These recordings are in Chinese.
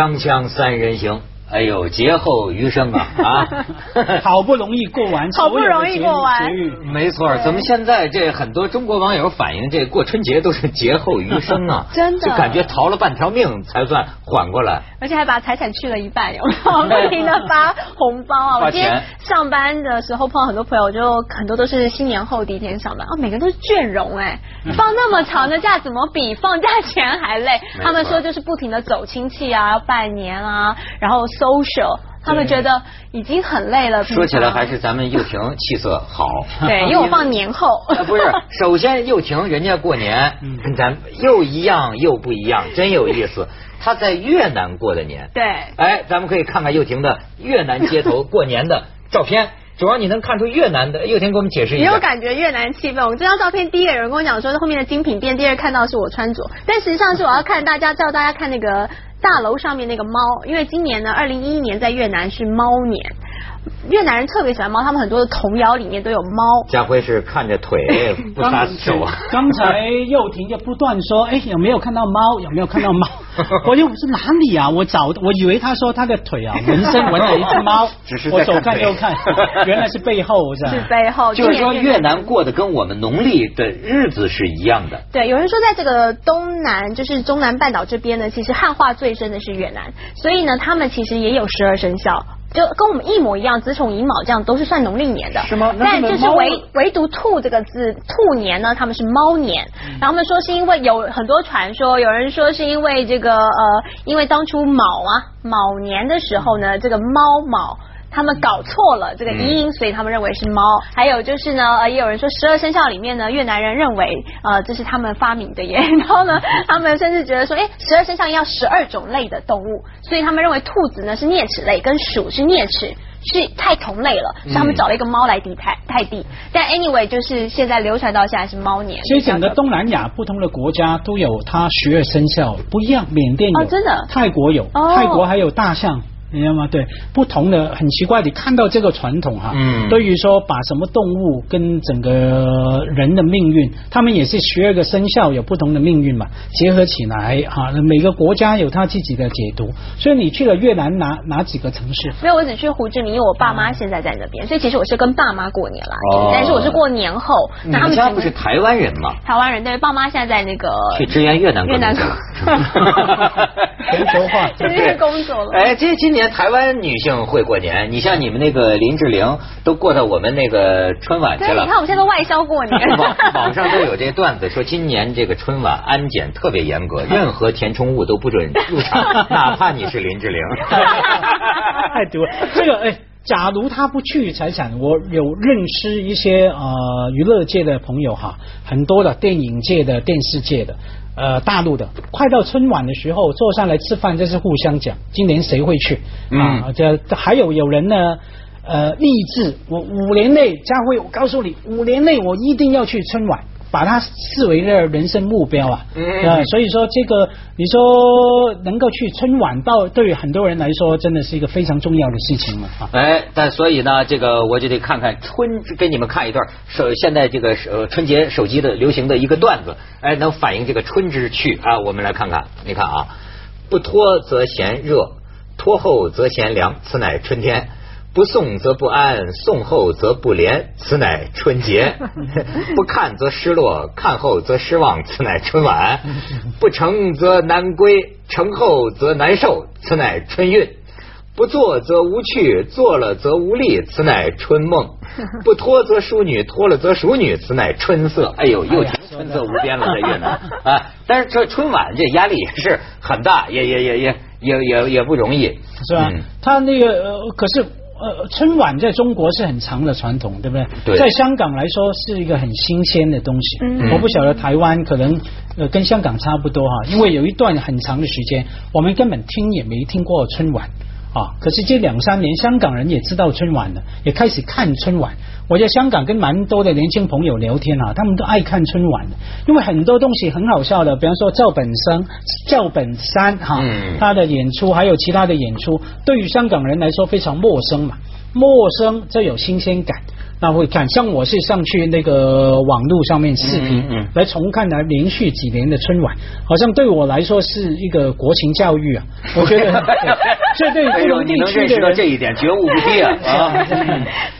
锵锵三人行，哎呦，劫后余生啊 啊！好不容易过完，好不容易过完没错，怎么现在这很多中国网友反映，这过春节都是劫后余生啊？真的就感觉逃了半条命才算缓过来。而且还把财产去了一半，有没有？不停的发红包啊！我今天上班的时候碰到很多朋友，就很多都是新年后第一天上班，哦，每个都是倦容哎，放那么长的假怎么比放假前还累？他们说就是不停的走亲戚啊、拜年啊，然后 social，他们觉得已经很累了。说起来还是咱们又婷气色好。对，因为我放年后。啊，不是，首先又婷人家过年嗯跟咱又一样又不一样，真有意思。他在越南过的年，对，哎，咱们可以看看又婷的越南街头过年的照片，主要你能看出越南的。又婷给我们解释一下也有。感觉越南气氛。我们这张照片，第一个有人跟我讲说是后面的精品店，第二看到是我穿着，但实际上是我要看大家叫大家看那个大楼上面那个猫，因为今年呢，二零一一年在越南是猫年，越南人特别喜欢猫，他们很多的童谣里面都有猫。家辉是看着腿 不撒手啊。刚才又婷就不断说，哎，有没有看到猫？有没有看到猫？我又是哪里啊？我找，我以为他说他的腿啊纹身纹了一只猫 只是，我左看右看，原来是背后是吧？是背后，就是说越南过的跟我们农历的日子是一样的。对，有人说在这个东南，就是中南半岛这边呢，其实汉化最深的是越南，所以呢，他们其实也有十二生肖。就跟我们一模一样，子丑寅卯这样都是算农历年的，是吗但就是唯唯独兔这个字，兔年呢，他们是猫年。嗯然后他们说是因为有很多传说，有人说是因为这个呃，因为当初卯啊卯年的时候呢，这个猫卯。他们搞错了这个嗯音，所以他们认为是猫。还有就是呢，呃，也有人说十二生肖里面呢，越南人认为呃这是他们发明的耶。然后呢，他们甚至觉得说，哎，十二生肖要十二种类的动物，所以他们认为兔子呢是啮齿类，跟鼠是啮齿。是太同类了，所以他们找了一个猫来抵泰泰地。但 anyway，就是现在流传到现在是猫年。其实整个东南亚不同的国家都有它十二生肖不一样，缅甸有，哦真的泰国有，哦泰国还有大象。你知道吗？对，不同的很奇怪，你看到这个传统哈、嗯对于说把什么动物跟整个人的命运，他们也是十二个生肖有不同的命运嘛，结合起来哈、每个国家有他自己的解读。所以你去了越南哪哪几个城市？没有，我只去胡志明，因为我爸妈现在在那边，所以其实我是跟爸妈过年了。哦但是我是过年后，你家不是台湾人吗？台湾人，对，爸妈现在在那个去支援越南越南。全球化就是去工作了。哎，这今年台湾女性会过年，你像你们那个林志玲都过到我们那个春晚去对，了你看。我们现在都外销过年。网网上都有这段子，说今年这个春晚安检特别严格，任何填充物都不准入场，哪怕你是林志玲。太多了。这个哎，假如他不去财产，我有认识一些呃娱乐界的朋友哈，很多的电影界的、电视界的。呃，大陆的，快到春晚的时候，坐上来吃饭，就是互相讲，今年谁会去啊？嗯这还有有人呢，呃，励志，我五年内，佳辉，我告诉你，五年内我一定要去春晚，把它视为了人生目标啊。嗯呃所以说这个，你说能够去春晚到，对于很多人来说，真的是一个非常重要的事情了啊。哎，但所以呢，这个我就得看看春，给你们看一段手现在这个呃春节手机的流行的一个段子，哎，能反映这个春之趣啊。我们来看看，你看啊，不脱则嫌热，脱后则嫌凉，此乃春天。不送则不安，送后则不怜，此乃春节；不看则失落，看后则失望，此乃春晚；不成则难归，成后则难受，此乃春运。不做则无趣，做了则无力，此乃春梦；不脱则淑女，脱了则淑女，此乃春色。哎呦，又哎呀春色无边了，在越南啊！但是这春晚这压力也是很大，也也也也也也也不容易，是吧？嗯他那个呃，可是呃，春晚在中国是很长的传统，对不对？对在香港来说是一个很新鲜的东西。嗯我不晓得台湾可能呃跟香港差不多哈，因为有一段很长的时间，我们根本听也没听过春晚。啊！可是这两三年，香港人也知道春晚了，也开始看春晚。我在香港跟蛮多的年轻朋友聊天啊，他们都爱看春晚的，因为很多东西很好笑的，比方说赵本山、赵本山哈，嗯他的演出还有其他的演出，对于香港人来说非常陌生嘛，陌生就有新鲜感。那会看。像我是上去那个网络上面视频嗯来重看来连续几年的春晚，好像对我来说是一个国情教育啊。我觉得这对不同地区的人这一点，觉悟不低啊！啊，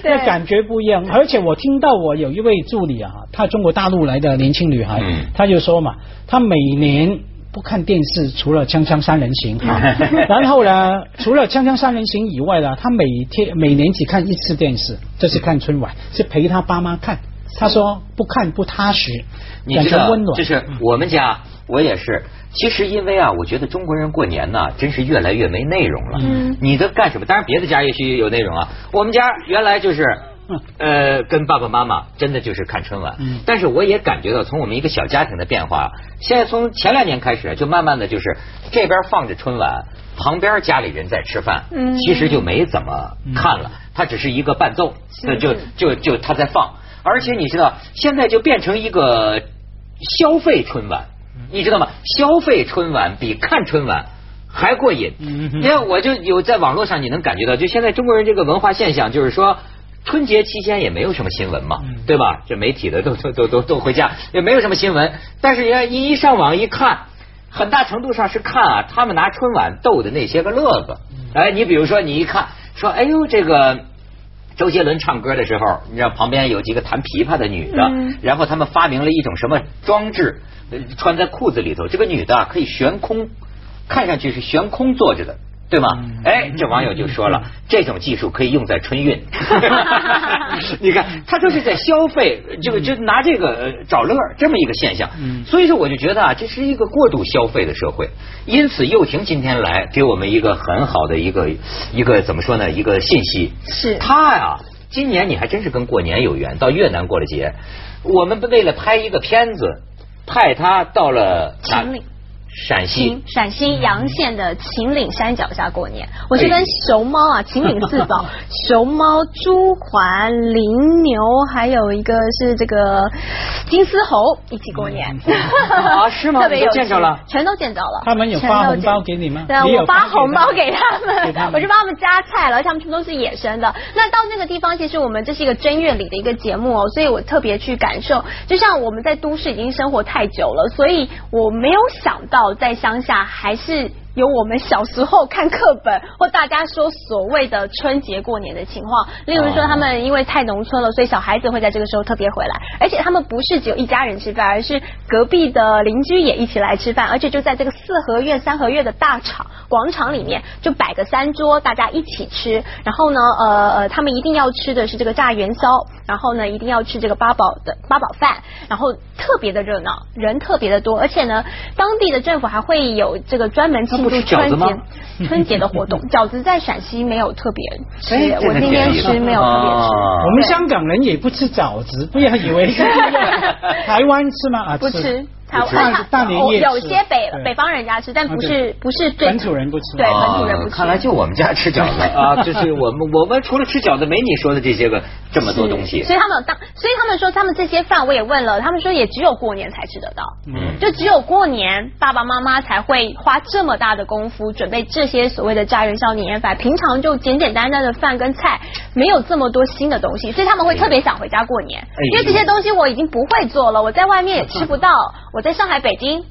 那感觉不一样。而且我听到我有一位助理啊，她中国大陆来的年轻女孩嗯，她就说嘛，她每年。不看电视，除了《锵锵三人行》哈，然后呢，除了《锵锵三人行》以外呢，他每天每年只看一次电视，就是看春晚，是陪他爸妈看。他说不看不踏实，感你知道觉温暖。就是我们家，我也是。其实因为啊，我觉得中国人过年呐，真是越来越没内容了。嗯你的干什么？当然别的家也许有内容啊。我们家原来就是。呃，跟爸爸妈妈真的就是看春晚，嗯。但是我也感觉到从我们一个小家庭的变化，现在从前两年开始，就慢慢的就是这边放着春晚，旁边家里人在吃饭，嗯。其实就没怎么看了，它只是一个伴奏，那就就就他在放，而且你知道，现在就变成一个消费春晚，你知道吗？消费春晚比看春晚还过瘾。嗯。哼你看，我就有在网络上你能感觉到，就现在中国人这个文化现象，就是说。春节期间也没有什么新闻嘛，嗯对吧？这媒体的都都都都都回家，也没有什么新闻。但是人家一一上网一看，很大程度上是看啊，他们拿春晚逗的那些个乐子。哎，你比如说，你一看说，哎呦，这个周杰伦唱歌的时候，你知道旁边有几个弹琵琶的女的，嗯然后他们发明了一种什么装置，呃穿在裤子里头，这个女的啊可以悬空，看上去是悬空坐着的。对吗？嗯哎，这网友就说了，这种技术可以用在春运。你看，他都是在消费，就就拿这个呃找乐儿这么一个现象。嗯所以说，我就觉得啊，这是一个过度消费的社会。因此，幼婷今天来给我们一个很好的一个一个怎么说呢？一个信息。是他呀，今年你还真是跟过年有缘，到越南过了节。我们为了拍一个片子，派他到了哪秦岭陕西。陕西洋县的秦岭山脚下过年，我是跟熊猫啊，秦岭四宝，熊猫、朱鹮、羚牛，还有一个是这个金丝猴一起过年。啊是吗？特别有见着了。全都见着了。他们有发红包给你吗？对啊，我发红包给他们，我就帮他们加菜了，而且他们全部都是野生的。那到那个地方，其实我们这是一个正月里的一个节目哦，所以我特别去感受。就像我们在都市已经生活太久了，所以我没有想到在乡下还是。有我们小时候看课本或大家说所谓的春节过年的情况，例如说他们因为太农村了，所以小孩子会在这个时候特别回来，而且他们不是只有一家人吃饭，而是隔壁的邻居也一起来吃饭，而且就在这个四合院、三合院的大场广场里面，就摆个三桌，大家一起吃。然后呢，呃呃，他们一定要吃的是这个炸元宵，然后呢，一定要吃这个八宝的八宝饭，然后特别的热闹，人特别的多，而且呢，当地的政府还会有这个专门庆祝那不是饺春子吗节春节的活动。饺子在陕西没有特别吃，哎这个我今天吃没有特别吃。哦我们香港人也不吃饺子，不要以为是。台湾吃吗？啊，不吃。大年夜吃有些北北方人家吃，但不啊是不是最本土人不吃对哦本土人不吃。看来就我们家吃饺子啊，就是我们我们除了吃饺子，没你说的这些个这么多东西。所以他们当，所以他们说他们这些饭我也问了，他们说也只有过年才吃得到，嗯就只有过年爸爸妈妈才会花这么大的功夫准备这些所谓的炸元宵年夜饭，平常就简简单单的饭跟菜，没有这么多新的东西，所以他们会特别想回家过年，哎因为这些东西我已经不会做了，我在外面也吃不到，我 在上海、北京。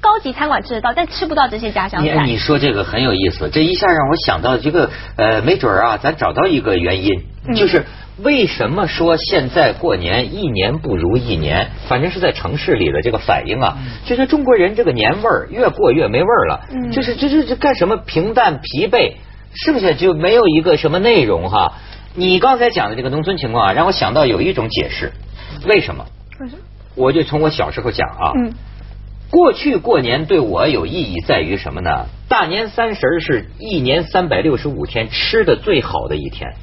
高级餐馆吃得到，但吃不到这些家乡你菜。你说这个很有意思，这一下让我想到这个呃，没准儿啊，咱找到一个原因，嗯就是为什么说现在过年一年不如一年？反正是在城市里的这个反应啊，就是中国人这个年味儿越过越没味儿了，嗯就是这这这干什么平淡疲惫，剩下就没有一个什么内容哈。你刚才讲的这个农村情况啊，让我想到有一种解释，为什么为什么？我就从我小时候讲啊，嗯过去过年对我有意义在于什么呢？大年三十是一年三百六十五天吃的最好的一天。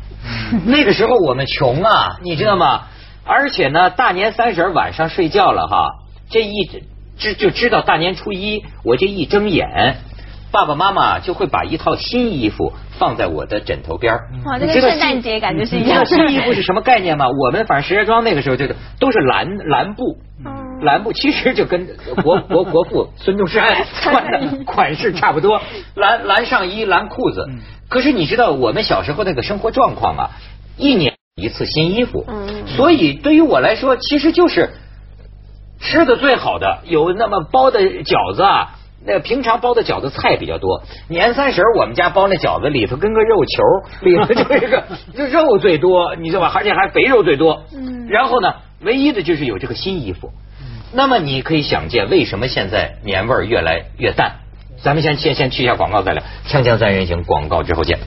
那个时候我们穷啊，你知道吗？而且呢，大年三十晚上睡觉了哈，这一知就知道大年初一，我这一睁眼，爸爸妈妈就会把一套新衣服放在我的枕头边儿哇，这跟你知道圣诞节感觉是一你知道样的。新衣服是什么概念吗？我们反正石家庄那个时候就是都是蓝蓝布。嗯蓝布其实就跟国国 国父孙中山穿的款式差不多，蓝蓝上衣、蓝裤子。可是你知道我们小时候那个生活状况啊，一年一次新衣服。嗯所以对于我来说，其实就是吃的最好的，有那么包的饺子啊。那平常包的饺子菜比较多，年三十儿我们家包那饺子里头跟个肉球，里头就是个就 肉最多，你知道吧？而且还肥肉最多。嗯然后呢，唯一的就是有这个新衣服。嗯那么你可以想见，为什么现在年味儿越来越淡？咱们先先先去一下广告再聊，锵锵三人行广告之后见。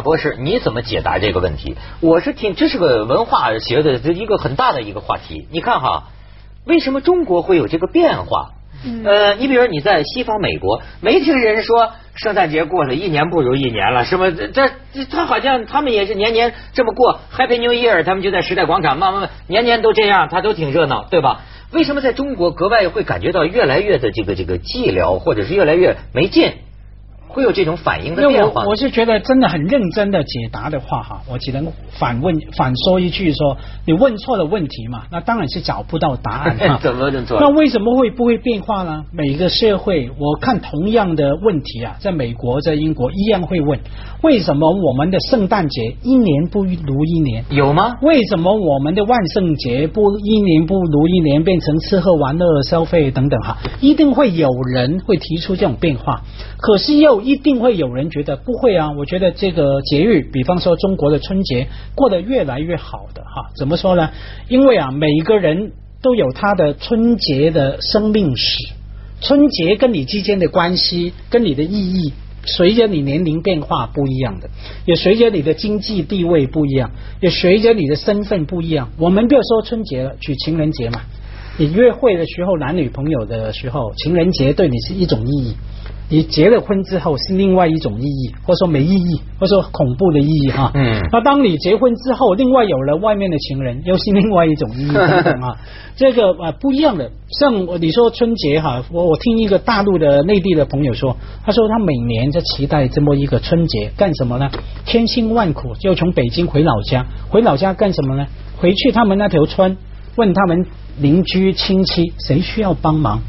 马博士，你怎么解答这个问题？我是听，这是个文化学的这一个很大的一个话题。你看哈，为什么中国会有这个变化？嗯呃，你比如你在西方美国，没听人说圣诞节过了一年不如一年了，什么这这这他好像他们也是年年这么过，Happy New Year，他们就在时代广场，慢慢慢年年都这样，他都挺热闹，对吧？为什么在中国格外会感觉到越来越的这个这个寂寥，或者是越来越没劲？会有这种反应的变化我我是觉得真的很认真的解答的话哈，我只能反问反说一句说，你问错了问题嘛，那当然是找不到答案哈。怎么认错？那为什么会不会变化呢？每个社会，我看同样的问题啊，在美国、在英国一样会问：为什么我们的圣诞节一年不如一年？有吗？为什么我们的万圣节不一年不如一年，变成吃喝玩乐、消费等等哈？一定会有人会提出这种变化，可是又一定会有人觉得不会啊。我觉得这个节日，比方说中国的春节，过得越来越好的哈。怎么说呢？因为啊，每一个人都有他的春节的生命史，春节跟你之间的关系，跟你的意义。随着你年龄变化不一样的，也随着你的经济地位不一样，也随着你的身份不一样。我们不要说春节了，举情人节嘛，你约会的时候，男女朋友的时候，情人节对你是一种意义。你结了婚之后是另外一种意义，或者说没意义，或者说恐怖的意义哈。嗯那当你结婚之后，另外有了外面的情人，又是另外一种意义等等啊。这个啊不一样的。像你说春节哈，我我听一个大陆的内地的朋友说，他说他每年在期待这么一个春节干什么呢？千辛万苦就从北京回老家，回老家干什么呢？回去他们那条村，问他们邻居亲戚谁需要帮忙。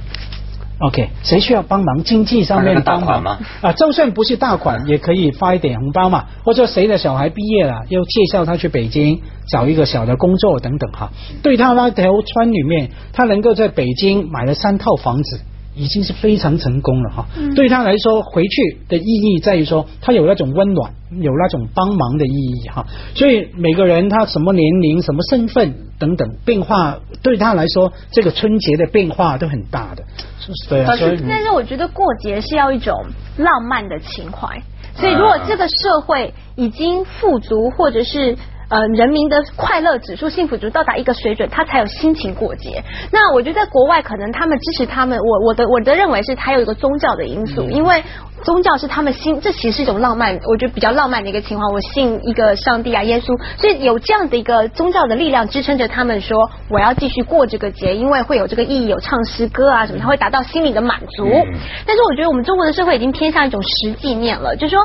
OK，谁需要帮忙？经济上面帮忙大款吗啊，就算不是大款，也可以发一点红包嘛。或者谁的小孩毕业了，要介绍他去北京找一个小的工作等等哈。对他那条村里面，他能够在北京买了三套房子。已经是非常成功了哈，对他来说，回去的意义在于说，他有那种温暖，有那种帮忙的意义哈。所以每个人他什么年龄、什么身份等等变化，对他来说，这个春节的变化都很大的。对啊，但是所以但是我觉得过节是要一种浪漫的情怀，所以如果这个社会已经富足，或者是呃人民的快乐指数、幸福指数到达一个水准，他才有心情过节。那我觉得在国外，可能他们支持他们，我我的我的认为是还有一个宗教的因素，因为宗教是他们心，这其实是一种浪漫，我觉得比较浪漫的一个情况。我信一个上帝啊，耶稣，所以有这样的一个宗教的力量支撑着他们说，我要继续过这个节，因为会有这个意义，有唱诗歌啊什么，他会达到心理的满足。嗯但是我觉得我们中国的社会已经偏向一种实际面了，就是说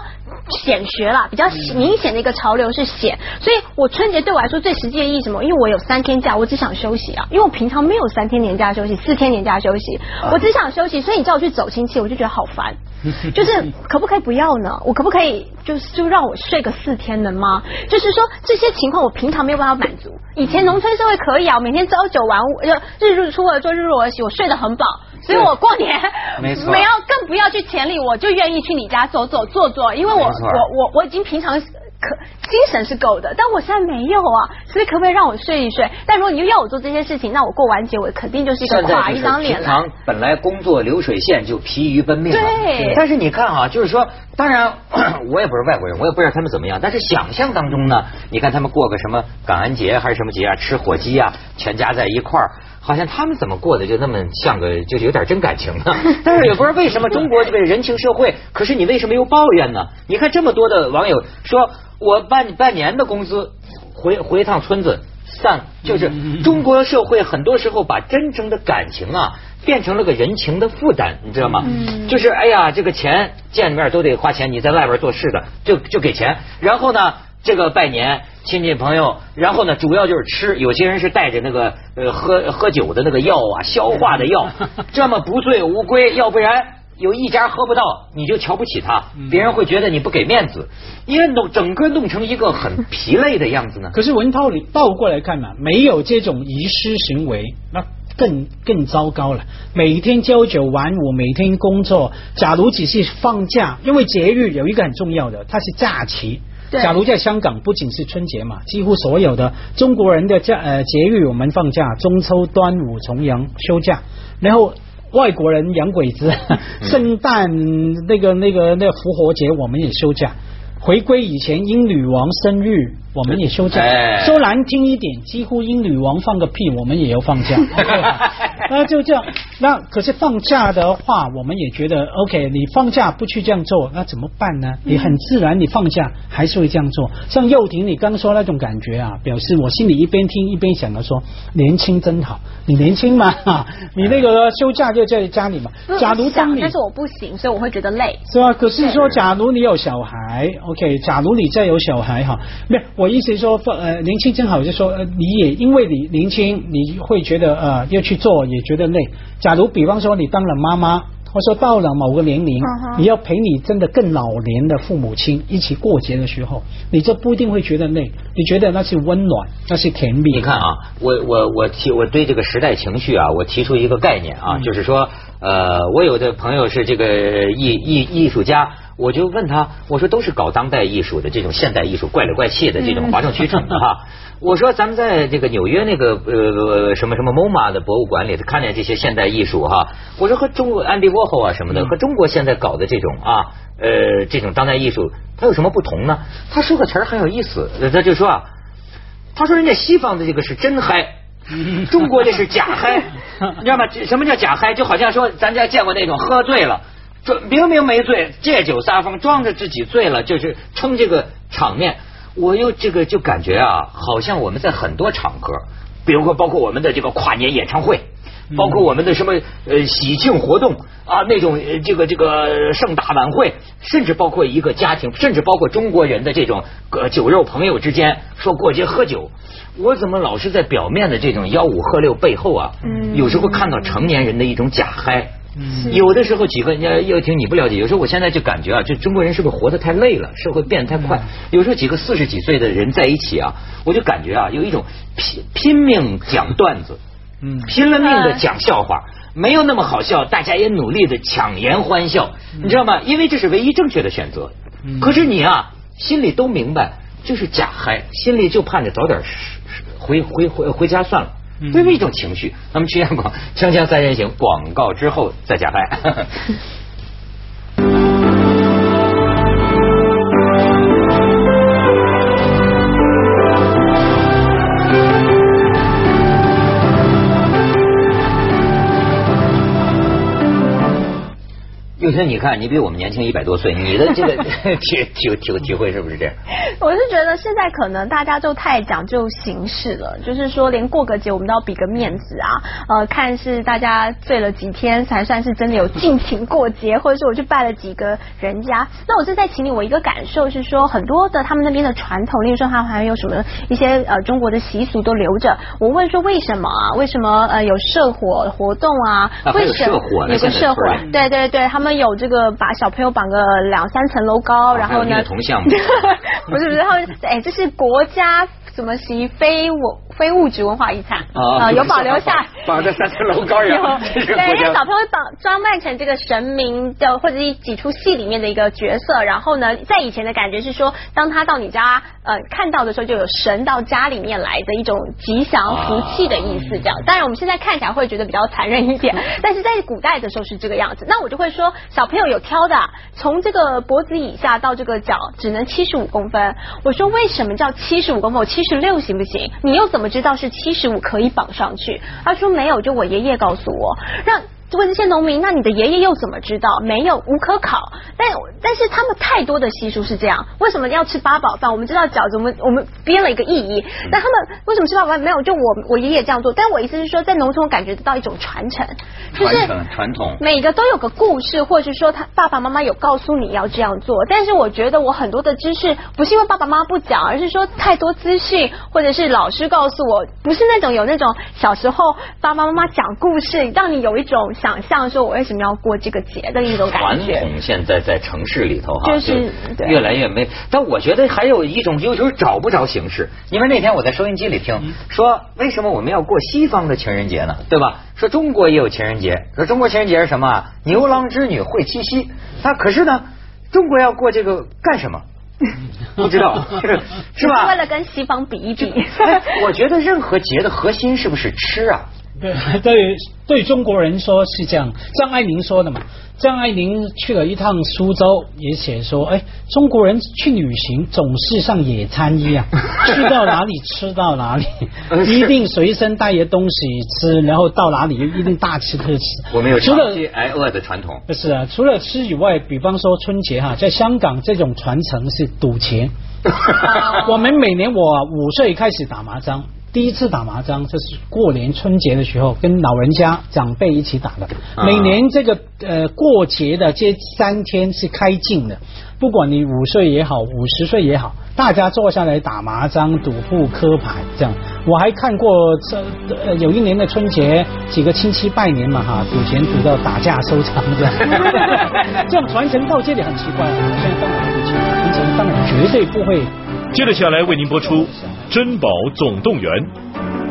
显学啦，比较明显的一个潮流是显。所以我春节对我来说最实际的意义什么？因为我有三天假，我只想休息啊，因为我平常没有三天年假休息，四天年假休息，我只想休息，所以你叫我去走亲戚，我就觉得好烦。就是可不可以不要呢？我可不可以就是就让我睡个四天能吗？就是说这些情况我平常没有办法满足。以前农村社会可以啊，我每天朝九晚五，呃日日出而作日落而息，我睡得很饱，所以我过年 没错没有更不要去田里，我就愿意去你家走走坐坐，因为我我我我已经平常。可精神是够的，但我现在没有啊，所以可不可以让我睡一睡？但如果你又要我做这些事情，那我过完节我肯定就是一个垮一张脸。平常本来工作流水线就疲于奔命了。对但是你看啊，就是说，当然 我也不是外国人，我也不知道他们怎么样，但是想象当中呢，你看他们过个什么感恩节还是什么节啊，吃火鸡啊，全家在一块儿。好像他们怎么过的就那么像个，就是有点真感情呢。但是也不知道为什么中国这个人情社会，可是你为什么又抱怨呢？你看这么多的网友说，我半半年的工资回回一趟村子，散，就是中国社会很多时候把真正的感情啊变成了个人情的负担，你知道吗？就是哎呀，这个钱见面都得花钱，你在外边做事的就就给钱，然后呢，这个拜年亲戚朋友，然后呢，主要就是吃，有些人是带着那个呃喝喝酒的那个药啊，消化的药，这么不醉无归，要不然。有一家喝不到，你就瞧不起他，别人会觉得你不给面子，因为弄整个弄成一个很疲累的样子呢。可是文涛，你倒过来看嘛，没有这种遗失行为，那更更糟糕了。每天朝九晚五，每天工作。假如只是放假，因为节日有一个很重要的，它是假期。假如在香港，不仅是春节嘛，几乎所有的中国人的假呃节日，我们放假，中秋、端午、重阳休假，然后。外国人洋鬼子，圣诞那个那个那个复活节我们也休假，回归以前英女王生日我们也休假，说难听一点，几乎英女王放个屁我们也要放假，那就这样。那可是放假的话，我们也觉得 OK。你放假不去这样做，那怎么办呢？你很自然，你放假还是会这样做。像幼婷你刚说那种感觉啊，表示我心里一边听一边想着说，年轻真好。你年轻嘛，你那个休假就在家里嘛。假如当你，但是我不行，所以我会觉得累。是吧？可是说，假如你有小孩，OK。假如你再有小孩哈，没有，我意思说，呃，年轻正好，就说呃，你也因为你年轻，你会觉得呃要去做，也觉得累。假如比方说你当了妈妈，或者说到了某个年龄，你要陪你真的更老年的父母亲一起过节的时候，你就不一定会觉得累，你觉得那是温暖，那是甜蜜。你看啊，我我我提我对这个时代情绪啊，我提出一个概念啊，就是说呃，我有的朋友是这个艺艺艺术家。我就问他，我说都是搞当代艺术的这种现代艺术，怪里怪气的这种哗众取宠的哈。我说咱们在这个纽约那个呃什么什么 MoMA 的博物馆里头看见这些现代艺术哈。我说和中国安迪沃霍啊什么的，和中国现在搞的这种啊呃这种当代艺术，它有什么不同呢？他说个词儿很有意思，他就说啊，他说人家西方的这个是真嗨，中国这是假嗨，你知道吗？什么叫假嗨？就好像说咱家见过那种喝醉了。明明没醉，借酒撒疯，装着自己醉了，就是撑这个场面。我又这个就感觉啊，好像我们在很多场合，比如说包括我们的这个跨年演唱会，包括我们的什么呃喜庆活动啊，那种这个这个盛大晚会，甚至包括一个家庭，甚至包括中国人的这种酒肉朋友之间说过节喝酒，我怎么老是在表面的这种吆五喝六背后啊，有时候看到成年人的一种假嗨。有的时候几个要听你不了解，有时候我现在就感觉啊，就中国人是不是活得太累了，社会变得太快。有时候几个四十几岁的人在一起啊，我就感觉啊，有一种拼拼命讲段子，嗯，拼了命的讲笑话，没有那么好笑，大家也努力的强颜欢笑，你知道吗？因为这是唯一正确的选择。可是你啊，心里都明白，就是假嗨，心里就盼着早点回回回回家算了。这是一种情绪。那么，曲阳广锵锵三人行广告之后再加拍。就生，你看，你比我们年轻一百多岁，你的这个 体体体体会是不是这样？我是觉得现在可能大家就太讲究形式了，就是说连过个节我们都要比个面子啊，呃，看是大家醉了几天才算是真的有尽情过节，或者是我去拜了几个人家。那我是在请你，我一个感受是说，很多的他们那边的传统，例如说他们还有什么一些呃中国的习俗都留着。我问说为什么啊？为什么呃有社火活动啊？为什么有个社火？对对对，他们。有这个把小朋友绑个两三层楼高，然后呢？同项目不是不是，然后哎，这是国家。什么习非物非物质文化遗产啊？有保留下，绑在三层楼高有。对，让小朋友绑装扮成这个神明的或者一几出戏里面的一个角色，然后呢，在以前的感觉是说，当他到你家呃看到的时候，就有神到家里面来的一种吉祥福气的意思。这样，当然我们现在看起来会觉得比较残忍一点，但是在古代的时候是这个样子。那我就会说，小朋友有挑的，从这个脖子以下到这个脚只能七十五公分。我说为什么叫七十五公分？我七。十六行不行？你又怎么我知道是七十五可以绑上去？他说没有，就我爷爷告诉我，让问这些农民，那你的爷爷又怎么知道？没有，无可考。但但是他们太多的习俗是这样，为什么要吃八宝饭？我们知道饺子，我们我们编了一个意义。但他们为什么吃八宝饭？没有，就我我爷爷这样做。但我意思是说，在农村我感觉得到一种传承，传承传统，每个都有个故事，或者是说他爸爸妈妈有告诉你要这样做。但是我觉得我很多的知识不是因为爸爸妈妈不讲，而是说太多资讯，或者是老师告诉我，不是那种有那种小时候爸爸妈妈讲故事，让你有一种想象说我为什么要过这个节的一种感觉。传统现在在城市里头哈，就是越来越没。但我觉得还有一种，有时候找不着形式。因为那天我在收音机里听说，为什么我们要过西方的情人节呢？对吧？说中国也有情人节，说中国情人节是什么？牛郎织女会七夕。那可是呢，中国要过这个干什么？不知道，是吧？为了跟西方比一比。我觉得任何节的核心是不是吃啊？对对对，中国人说是这样。张爱玲说的嘛，张爱玲去了一趟苏州，也写说，哎，中国人去旅行总是像野餐一样，去到哪里吃到哪里，一定随身带些东西吃，然后到哪里一定大吃特吃。我们有除了挨饿的传统。是啊，除了吃以外，比方说春节哈，在香港这种传承是赌钱。我们每年我五岁开始打麻将。第一次打麻将，这是过年春节的时候，跟老人家长辈一起打的。每年这个呃过节的这三天是开禁的，不管你五岁也好，五十岁也好，大家坐下来打麻将、赌扑克牌这样。我还看过这呃有一年的春节，几个亲戚拜年嘛哈，赌钱赌到打架收场这样。这样传承到这里很奇怪，现在当然不行，平常当然绝对不会。接着下来为您播出。珍宝总动员。